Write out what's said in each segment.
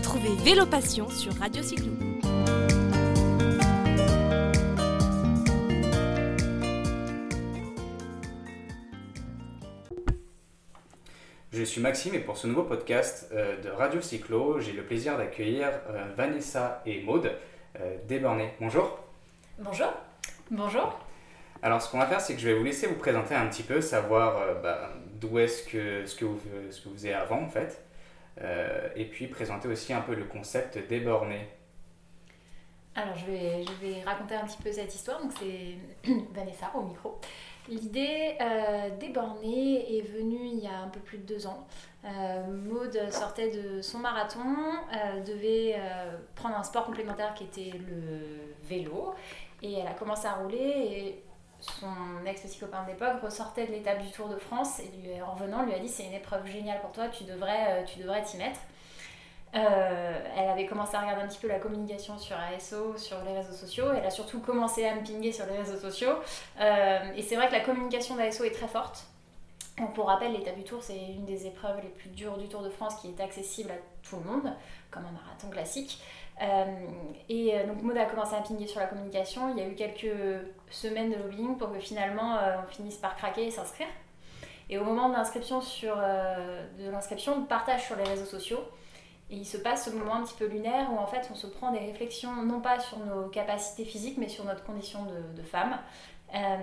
Retrouvez Vélo Passion sur Radio Cyclo. Je suis Maxime et pour ce nouveau podcast euh, de Radio Cyclo, j'ai le plaisir d'accueillir euh, Vanessa et Maude euh, Desbornés. Bonjour. Bonjour. Bonjour. Alors ce qu'on va faire, c'est que je vais vous laisser vous présenter un petit peu, savoir bah, d'où est-ce que, ce que, vous, ce que vous êtes avant en fait, et puis présenter aussi un peu le concept des Alors je vais, je vais raconter un petit peu cette histoire. Donc c'est Vanessa au micro. L'idée euh, des est venue il y a un peu plus de deux ans. Euh, Maude sortait de son marathon, euh, devait euh, prendre un sport complémentaire qui était le vélo, et elle a commencé à rouler. Et son ex-petit copain d'époque ressortait de l'étape du Tour de France et en revenant lui a dit c'est une épreuve géniale pour toi, tu devrais tu devrais t'y mettre. Euh, elle avait commencé à regarder un petit peu la communication sur ASO, sur les réseaux sociaux. Elle a surtout commencé à me pinguer sur les réseaux sociaux. Euh, et c'est vrai que la communication d'ASO est très forte. pour rappel, l'étape du Tour, c'est une des épreuves les plus dures du Tour de France qui est accessible à tout le monde, comme un marathon classique. Euh, et donc Maud a commencé à pinguer sur la communication. Il y a eu quelques semaines de lobbying pour que finalement on finisse par craquer et s'inscrire. Et au moment de l'inscription, de l'inscription, on partage sur les réseaux sociaux et il se passe ce moment un petit peu lunaire où en fait on se prend des réflexions non pas sur nos capacités physiques mais sur notre condition de, femme. Euh,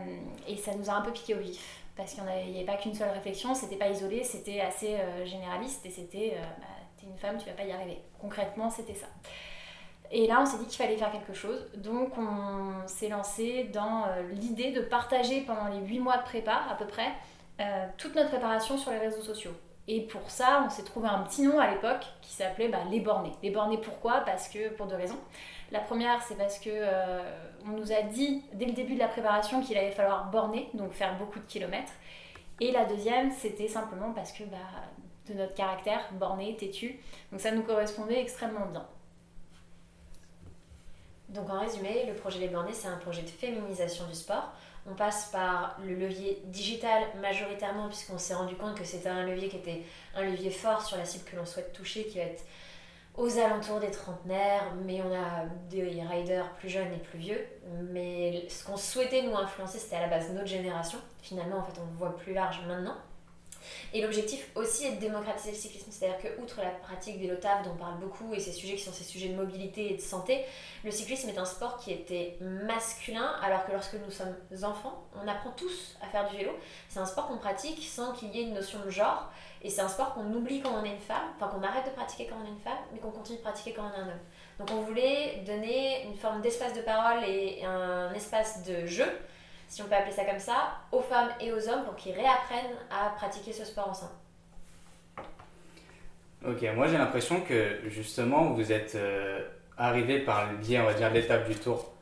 et ça nous a un peu piqué au vif parce qu'il n'y avait pas qu'une seule réflexion, c'était pas isolé, c'était assez euh, généraliste et c'était euh, bah, t'es une femme, tu vas pas y arriver. Concrètement, c'était ça. Et là, on s'est dit qu'il fallait faire quelque chose. Donc, on s'est lancé dans l'idée de partager pendant les 8 mois de prépa, à peu près, toute notre préparation sur les réseaux sociaux. Et pour ça, on s'est trouvé un petit nom à l'époque qui s'appelait bah, les bornés. Les bornés pourquoi? Parce que pour deux raisons. La première, c'est parce que euh, on nous a dit dès le début de la préparation qu'il allait falloir borner, donc faire beaucoup de kilomètres. Et la deuxième, c'était simplement parce que bah, de notre caractère, borné, têtu. Donc ça nous correspondait extrêmement bien. Donc en résumé, le projet Les Bornés, c'est un projet de féminisation du sport on passe par le levier digital majoritairement, puisqu'on s'est rendu compte que c'était un levier qui était un levier fort sur la cible que l'on souhaite toucher, qui va être aux alentours des trentenaires, mais on a des riders plus jeunes et plus vieux. Mais ce qu'on souhaitait nous influencer, c'était à la base notre génération. Finalement, en fait, on voit plus large maintenant. Et l'objectif aussi est de démocratiser le cyclisme, c'est-à-dire que outre la pratique des lotables dont on parle beaucoup et ces sujets qui sont ces sujets de mobilité et de santé, le cyclisme est un sport qui était masculin alors que lorsque nous sommes enfants, on apprend tous à faire du vélo. C'est un sport qu'on pratique sans qu'il y ait une notion de genre et c'est un sport qu'on oublie quand on est une femme, enfin qu'on arrête de pratiquer quand on est une femme, mais qu'on continue de pratiquer quand on est un homme. Donc on voulait donner une forme d'espace de parole et un espace de jeu si on peut appeler ça comme ça, aux femmes et aux hommes pour qu'ils réapprennent à pratiquer ce sport ensemble. Ok, moi j'ai l'impression que justement vous êtes euh, arrivé par le biais, on va dire, l'étape du tour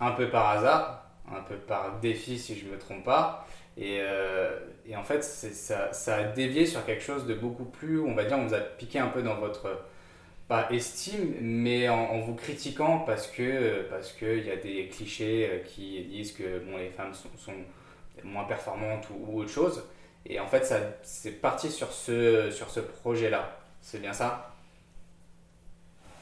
un peu par hasard, un peu par défi si je ne me trompe pas. Et, euh, et en fait, ça, ça, a dévié sur quelque chose de beaucoup plus, on va dire, on vous a piqué un peu dans votre pas estime, mais en, vous critiquant parce que parce qu'il y a des clichés euh, qui disent que bon, les femmes sont, sont moins performantes ou, autre chose. Et en fait, ça c'est parti sur ce, sur ce projet-là. C'est bien ça?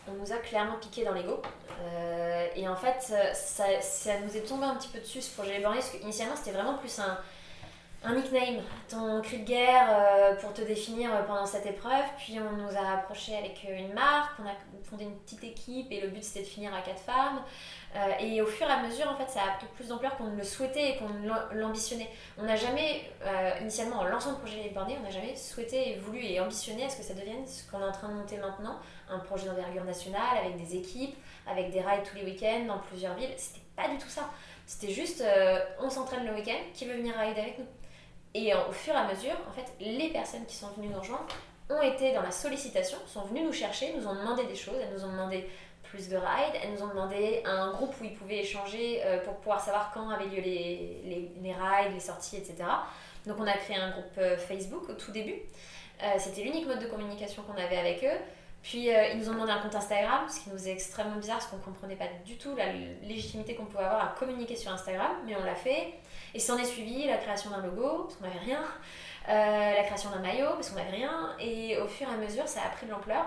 On nous a clairement piqué dans l'ego. Euh, et en fait, ça, ça, nous est tombé un petit peu dessus ce projet borné, parce qu'initialement c'était vraiment plus un, un nickname, ton cri de guerre euh, pour te définir euh, pendant cette épreuve. Puis on nous a rapproché avec euh, une marque, on a fondé une petite équipe et le but c'était de finir à quatre femmes. et au fur et à mesure, en fait, ça a pris plus d'ampleur qu'on ne le souhaitait et qu'on l'ambitionnait. On n'a jamais, initialement en lançant le projet Les Bornés, on n'a jamais souhaité, voulu et ambitionné à ce que ça devienne ce qu'on est en train de monter maintenant, un projet d'envergure nationale avec des équipes, avec des rides tous les week-ends dans plusieurs villes. C'était pas du tout ça. C'était juste, on s'entraîne le week-end, qui veut venir rider avec nous? Et au fur et à mesure, en fait, les personnes qui sont venues nous rejoindre ont été dans la sollicitation, sont venues nous chercher, nous ont demandé des choses, elles nous ont demandé plus de rides, elles nous ont demandé un groupe où ils pouvaient échanger euh, pour pouvoir savoir quand avaient lieu les, les, rides, les sorties, etc. Donc on a créé un groupe euh, Facebook au tout début. Euh, c'était l'unique mode de communication qu'on avait avec eux. Puis euh, ils nous ont demandé un compte Instagram, ce qui nous est extrêmement bizarre parce qu'on ne comprenait pas du tout la légitimité qu'on pouvait avoir à communiquer sur Instagram, mais on l'a fait. Et s'en est suivi la création d'un logo, parce qu'on n'avait rien, euh, la création d'un maillot, parce qu'on n'avait rien, et au fur et à mesure ça a pris de l'ampleur,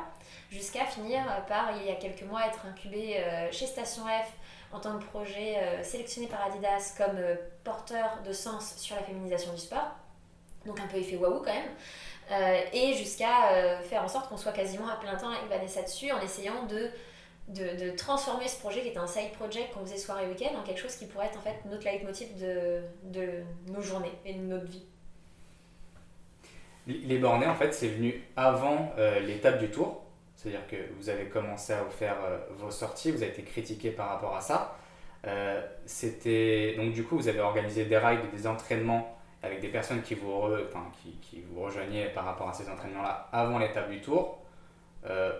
jusqu'à finir par, il y a quelques mois, être incubé euh, chez Station F en tant que projet sélectionné par Adidas comme porteur de sens sur la féminisation du sport. Donc un peu effet waouh quand même. Euh, et jusqu'à euh, faire en sorte qu'on soit quasiment à plein temps avec Vanessa dessus en essayant de, de, transformer ce projet qui était un side project qu'on faisait soirée week-end en quelque chose qui pourrait être en fait notre leitmotiv de, de nos journées et de notre vie. Les bornés, en fait, c'est venu avant euh, l'étape du tour. C'est-à-dire que vous avez commencé à faire vos sorties, vous avez été critiqué par rapport à ça. c'était donc du coup, vous avez organisé des rides, des entraînements avec des personnes qui vous, qui, qui, vous rejoignaient par rapport à ces entraînements-là avant l'étape du tour, euh,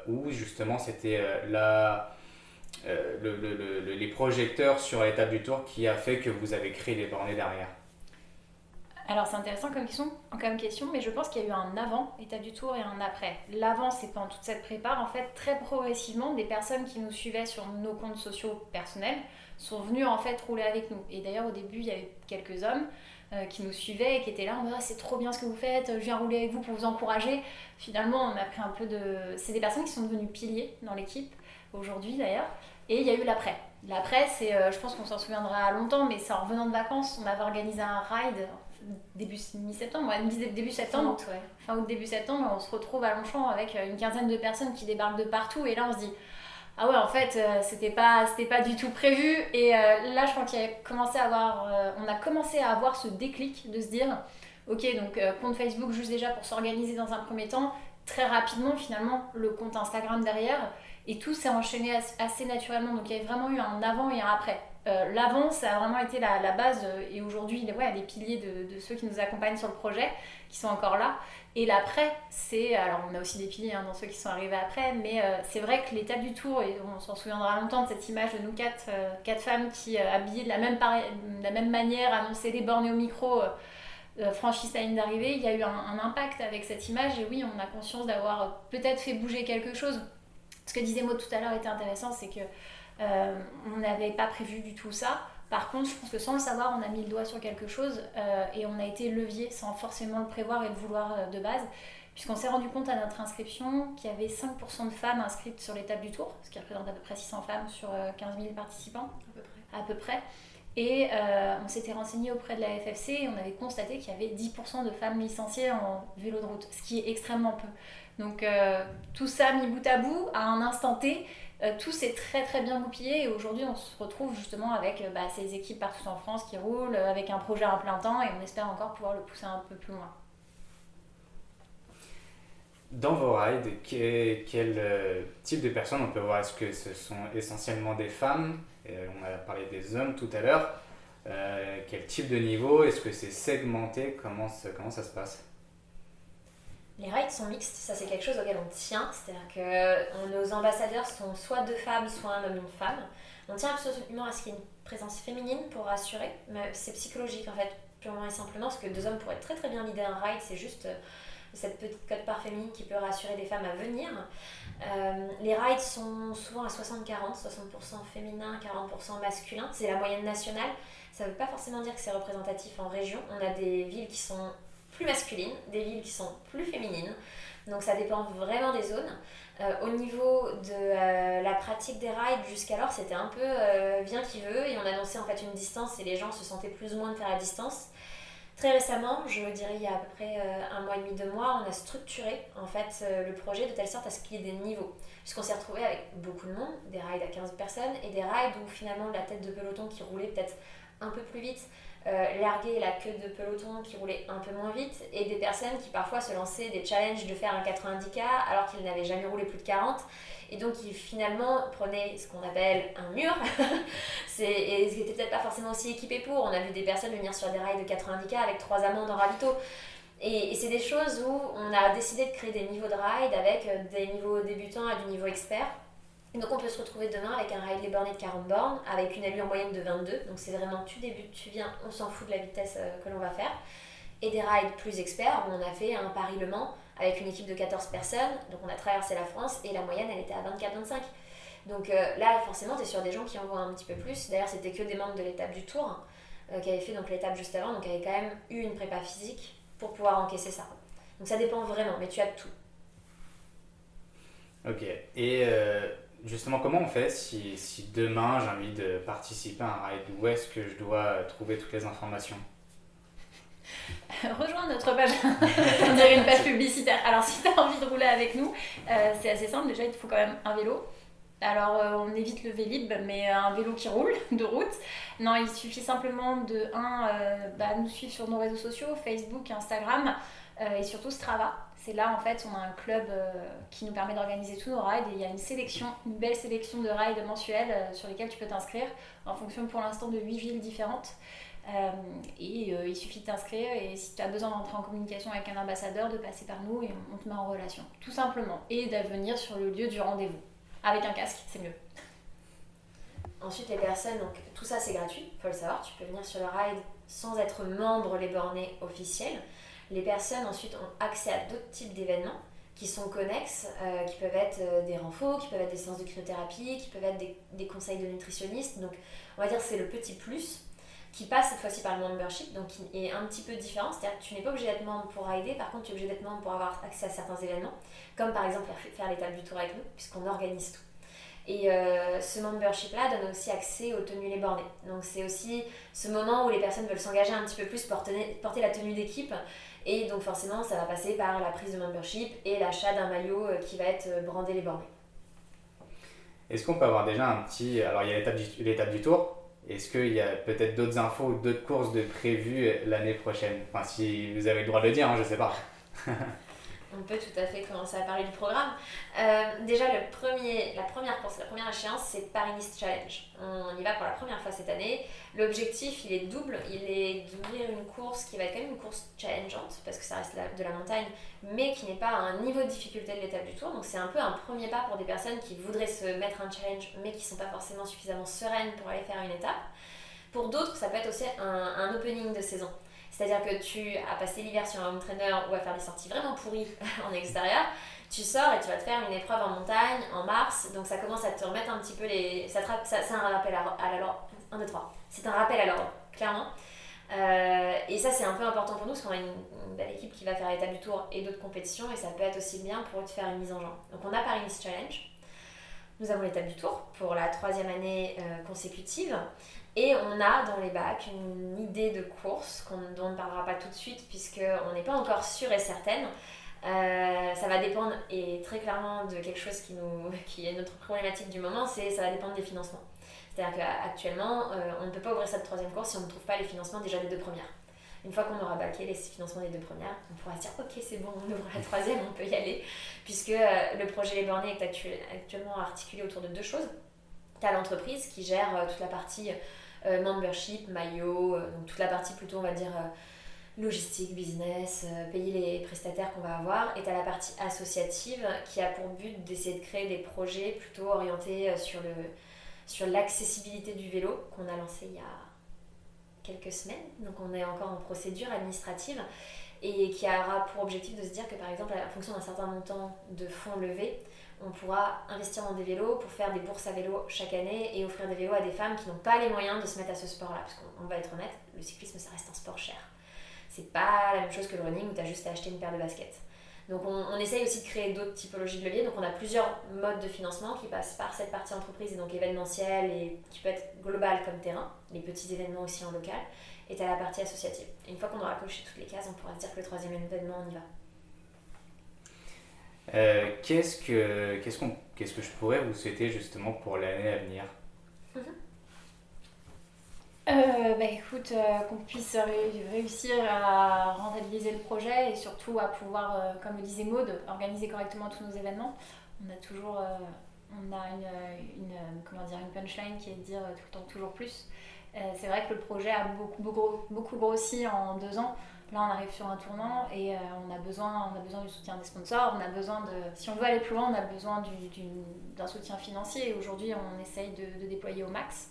où justement c'était euh, la, euh, le, le, les projecteurs sur l'étape du tour qui a fait que vous avez créé les bornés derrière alors c'est intéressant comme question, comme question, mais je pense qu'il y a eu un avant étape du tour et un après. L'avant, c'est pendant toute cette prépare, en fait, très progressivement, des personnes qui nous suivaient sur nos comptes sociaux personnels sont venues en fait rouler avec nous. Et d'ailleurs au début, il y avait quelques hommes euh, qui nous suivaient et qui étaient là en mode ah, c'est trop bien ce que vous faites, je viens rouler avec vous pour vous encourager. Finalement, on a pris un peu de. C'est des personnes qui sont devenues piliers dans l'équipe, aujourd'hui d'ailleurs. Et il y a eu l'après. L'après, c'est, euh, je pense qu'on s'en souviendra longtemps, mais c'est en revenant de vacances, on avait organisé un ride début mi-septembre, début septembre, fin août, début septembre, on se retrouve à Longchamp avec euh, une quinzaine de personnes qui débarquent de partout, et là on se dit ah ouais, en fait, euh, c'était pas, du tout prévu. Et euh, là, je crois qu'il a commencé à avoir, euh, on a commencé à avoir ce déclic de se dire, ok, donc compte Facebook juste déjà pour s'organiser dans un premier temps, très rapidement finalement le compte Instagram derrière, et tout s'est enchaîné assez naturellement. Donc il y a vraiment eu un avant et un après. L'avant, ça a vraiment été la, base, et aujourd'hui, ouais, les piliers de, ceux qui nous accompagnent sur le projet, qui sont encore là. Et l'après, c'est. Alors, on a aussi des piliers hein, dans ceux qui sont arrivés après, mais euh, c'est vrai que l'étape du tour, et on s'en souviendra longtemps de cette image de nous quatre, euh, femmes qui, euh, habillées de la même, manière, annonçaient des bornes au micro, franchissent la ligne d'arrivée. Il y a eu un, impact avec cette image, et oui, on a conscience d'avoir peut-être fait bouger quelque chose. Ce que disait Maud tout à l'heure était intéressant, c'est que on n'avait pas prévu du tout ça. Par contre, je pense que sans le savoir, on a mis le doigt sur quelque chose euh, et on a été levier sans forcément le prévoir et le vouloir euh, de base, puisqu'on s'est rendu compte à notre inscription qu'il y avait 5% de femmes inscrites sur l'étape du tour, ce qui représente à peu près 600 femmes sur 15 euh, 000 participants, à peu près. Et on s'était renseigné auprès de la FFC et on avait constaté qu'il y avait 10% de femmes licenciées en vélo de route, ce qui est extrêmement peu. Donc tout ça mis bout à bout, à un instant T, euh, tout s'est très très bien goupillé et aujourd'hui on se retrouve justement avec euh, bah, ces équipes partout en France qui roulent, euh, avec un projet en plein temps et on espère encore pouvoir le pousser un peu plus loin. Dans vos rides, quel, type de personnes on peut voir? Est-ce que ce sont essentiellement des femmes? On a parlé des hommes tout à l'heure. quel type de niveau? Est-ce que c'est segmenté? Comment, comment ça se passe? Les rides sont mixtes, ça c'est quelque chose auquel on tient, c'est-à-dire que nos ambassadeurs sont soit deux femmes, soit un homme, une femme. On tient absolument à ce qu'il y ait une présence féminine pour rassurer, mais c'est psychologique en fait, purement et simplement, parce que deux hommes pourraient très très bien l'idée un ride, c'est juste euh, cette petite cote part féminine qui peut rassurer des femmes à venir. Euh, les rides sont souvent à 60-40, 60%, féminin, 40% masculin, c'est la moyenne nationale. Ça ne veut pas forcément dire que c'est représentatif en région. On a des villes qui sont plus masculines, des villes qui sont plus féminines. Donc ça dépend vraiment des zones. Euh, au niveau de euh, la pratique des rides, jusqu'alors c'était un peu euh, bien qui veut et on annonçait en fait une distance et les gens se sentaient plus ou moins de faire la distance. Très récemment, je dirais il y a à peu près un mois et demi, deux mois, on a structuré en fait le projet de telle sorte à ce qu'il y ait des niveaux. Puisqu'on s'est retrouvé avec beaucoup de monde, des rides à 15 personnes et des rides où finalement la tête de peloton qui roulait peut-être un peu plus vite, euh, larguer la queue de peloton qui roulait un peu moins vite et des personnes qui parfois se lançaient des challenges de faire un 90K alors qu'ils n'avaient jamais roulé plus de 40 et donc ils finalement prenaient ce qu'on appelle un mur et ils n'étaient peut-être pas forcément aussi équipés pour. On a vu des personnes venir sur des rails de 90K avec trois amendes en ravito. Et, et c'est des choses où on a décidé de créer des niveaux de ride avec euh, des niveaux débutants et du niveau expert donc on peut se retrouver demain avec un Riley de 40 bornes, avec une allure moyenne de 22. Donc c'est vraiment tu débutes, tu viens, on s'en fout de la vitesse euh, que l'on va faire. et des rides plus experts où on a fait un Paris-Le Mans avec une équipe de 14 personnes. Donc on a traversé la France et la moyenne elle était à 24-25. Donc euh, là forcément tu es sur des gens qui en voient un petit peu plus. D'ailleurs c'était que des membres de l'étape du tour euh, qui avaient fait donc l'étape juste avant, donc avaient quand même eu une prépa physique pour pouvoir encaisser ça. Donc ça dépend vraiment, mais tu as tout. Ok. Et euh, justement, comment on fait si, si demain j'ai envie de participer à un ride Où est-ce que je dois trouver toutes les informations? Rejoins notre page, on dirait une page publicitaire. Alors si tu as envie de rouler avec nous, euh, c'est assez simple. Déjà, il te faut quand même un vélo. Alors euh, on évite le Vélib, mais un vélo qui roule de route. Non, il suffit simplement de, un, bah, nous suivre sur nos réseaux sociaux, Facebook, Instagram et surtout Strava. C'est là en fait, on a un club euh, qui nous permet d'organiser tous nos rides et il y a une sélection, une belle sélection de rides mensuels euh, sur lesquels tu peux t'inscrire en fonction pour l'instant de 8 villes différentes. Euh, et il suffit de t'inscrire et si tu as besoin d'entrer en communication avec un ambassadeur, de passer par nous et on te met en relation, tout simplement. Et de venir sur le lieu du rendez-vous. Avec un casque, c'est mieux. Ensuite, les personnes, donc tout ça c'est gratuit, faut le savoir, tu peux venir sur le ride sans être membre les bornés officiels. Les personnes ensuite ont accès à d'autres types d'événements qui sont connexes, euh, qui peuvent être euh, des renforts, qui peuvent être des séances de cryothérapie, qui peuvent être des, conseils de nutritionnistes. Donc, on va dire c'est le petit plus qui passe cette fois-ci par le membership, donc qui est un petit peu différent. C'est-à-dire que tu n'es pas obligé d'être membre pour aider, par contre, tu es obligé d'être membre pour avoir accès à certains événements, comme par exemple faire l'étape du tour avec nous, puisqu'on organise tout. Et euh, ce membership-là donne aussi accès aux tenues les bornées. Donc c'est aussi ce moment où les personnes veulent s'engager un petit peu plus, porter, porter la tenue d'équipe et donc forcément, ça va passer par la prise de membership et l'achat d'un maillot euh, qui va être euh, brandé les bornes. Est-ce qu'on peut avoir déjà un petit... Alors il y a l'étape du, tour. Est-ce qu'il y a peut-être d'autres infos ou d'autres courses de prévues l'année prochaine? Enfin, si vous avez le droit de le dire, hein, je ne sais pas. on peut tout à fait commencer à parler du programme. Euh, déjà, la première course, la première échéance, c'est Paris-Nice Challenge. On y va pour la première fois cette année. L'objectif, il est double. Il est d'ouvrir une course qui va être quand même une course challengeante, parce que ça reste de la montagne, mais qui n'est pas à un niveau de difficulté de l'étape du tour. Donc c'est un peu un premier pas pour des personnes qui voudraient se mettre un challenge, mais qui ne sont pas forcément suffisamment sereines pour aller faire une étape. Pour d'autres, ça peut être aussi un opening de saison. C'est-à-dire que tu as passé l'hiver sur un home trainer ou à faire des sorties vraiment pourries en extérieur, tu sors et tu vas te faire une épreuve en montagne en mars, donc ça commence à te remettre un petit peu les. Ça, c'est un rappel à, à l'ordre. 1, 2, 3. C'est un rappel à l'ordre, clairement. Euh, et ça, c'est un peu important pour nous parce qu'on a une, belle équipe qui va faire l'étape du tour et d'autres compétitions et ça peut être aussi bien pour de faire une mise en jambe. Donc, on a Paris Challenge. Nous avons l'étape du tour pour la troisième année euh, consécutive. Et on a dans les bacs une idée de course dont on ne parlera pas tout de suite puisqu'on n'est pas encore sûr et certaine. Euh, ça va dépendre, et très clairement de quelque chose qui, nous, qui est notre problématique du moment, c'est ça va dépendre des financements. C'est-à-dire qu'actuellement, euh, on ne peut pas ouvrir cette troisième course si on ne trouve pas les financements déjà des deux premières. Une fois qu'on aura baqué les financements des deux premières, on pourra se dire ok c'est bon, on ouvre la troisième, on peut y aller. Puisque euh, le projet Les Bornés est actuellement articulé autour de deux choses. Tu as l'entreprise qui gère toute la partie euh, membership, maillot, euh, donc toute la partie plutôt, on va dire, euh, logistique, business, payer les prestataires qu'on va avoir. Et tu as la partie associative qui a pour but d'essayer de créer des projets plutôt orientés sur sur l'accessibilité du vélo qu'on a lancé il y a quelques semaines. Donc on est encore en procédure administrative et qui aura pour objectif de se dire que par exemple, en fonction d'un certain montant de fonds levés, on pourra investir dans des vélos pour faire des bourses à vélo chaque année et offrir des vélos à des femmes qui n'ont pas les moyens de se mettre à ce sport-là. Parce qu'on va être honnête, le cyclisme, ça reste un sport cher. C'est pas la même chose que le running où tu as juste à acheter une paire de baskets. Donc on, essaye aussi de créer d'autres typologies de leviers. Donc on a plusieurs modes de financement qui passent par cette partie entreprise et donc événementielle et qui peut être global comme terrain, les petits événements aussi en local, et tu as la partie associative. Et une fois qu'on aura coché toutes les cases, on pourra dire que le troisième événement, on y va. Euh, qu'est-ce que qu'est-ce qu'on que je pourrais vous souhaiter justement pour l'année à venir? Euh, bah écoute, euh, qu'on puisse réussir à rentabiliser le projet et surtout à pouvoir, comme le disait Maud, organiser correctement tous nos événements. On a toujours on a une, une, comment dire, une punchline qui est de dire tout le temps toujours plus. c'est vrai que le projet a beaucoup, beaucoup, beaucoup grossi en deux ans. Là, on arrive sur un tournant et euh, on, a besoin, on a besoin du soutien des sponsors. On a besoin de, si on veut aller plus loin, on a besoin d'un soutien financier. Aujourd'hui, on essaye de, déployer au max.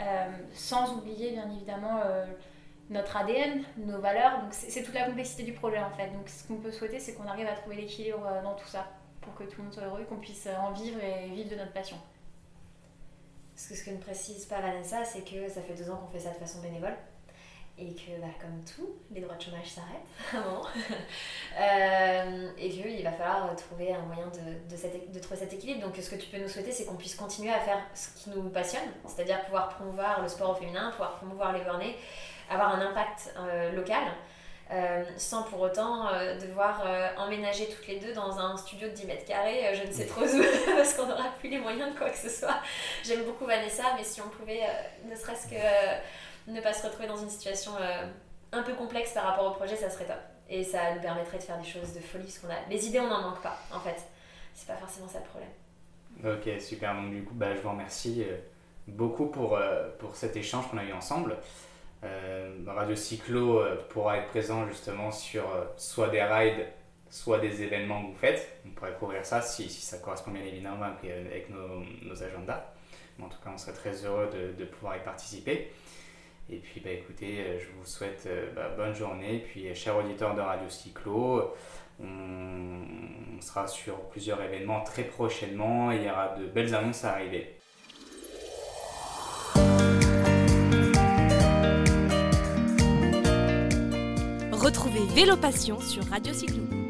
Euh, sans oublier, bien évidemment, euh, notre ADN, nos valeurs. C'est toute la complexité du projet en fait. Donc ce qu'on peut souhaiter, c'est qu'on arrive à trouver l'équilibre dans tout ça pour que tout le monde soit heureux, qu'on puisse en vivre et vivre de notre passion. Ce que ne précise pas Vanessa, c'est que ça fait deux ans qu'on fait ça de façon bénévole et que bah, comme tout, les droits de chômage s'arrêtent à un moment. euh, et qu'il va falloir trouver un moyen de, de, cette, de, trouver cet équilibre. Donc ce que tu peux nous souhaiter, c'est qu'on puisse continuer à faire ce qui nous passionne, c'est-à-dire pouvoir promouvoir le sport au féminin, pouvoir promouvoir les bornés, avoir un impact euh, local. Euh, sans pour autant euh, devoir euh, emménager toutes les deux dans un studio de 10 mètres carrés, je ne sais trop où, parce qu'on n'aura plus les moyens de quoi que ce soit. J'aime beaucoup Vanessa, mais si on pouvait ne serait-ce que ne pas se retrouver dans une situation euh, un peu complexe par rapport au projet, ça serait top. Et ça nous permettrait de faire des choses de folie, parce qu'on a les idées, on n'en manque pas, en fait. C'est pas forcément ça le problème. Ok, super. Donc du coup, bah, je vous remercie euh, beaucoup pour, euh, pour cet échange qu'on a eu ensemble. Radio Cyclo pourra être présent justement sur soit des rides, soit des événements que vous faites. On pourrait couvrir ça si, si ça correspond bien évidemment avec, nos, nos, agendas. En tout cas, on serait très heureux de, de pouvoir y participer. Et puis, bah, écoutez, euh, je vous souhaite euh, bah, bonne journée. Puis, euh, chers auditeurs de Radio Cyclo, on, sera sur plusieurs événements très prochainement. Il y aura de belles annonces à arriver. Retrouvez Vélo Passion sur Radio Cyclo.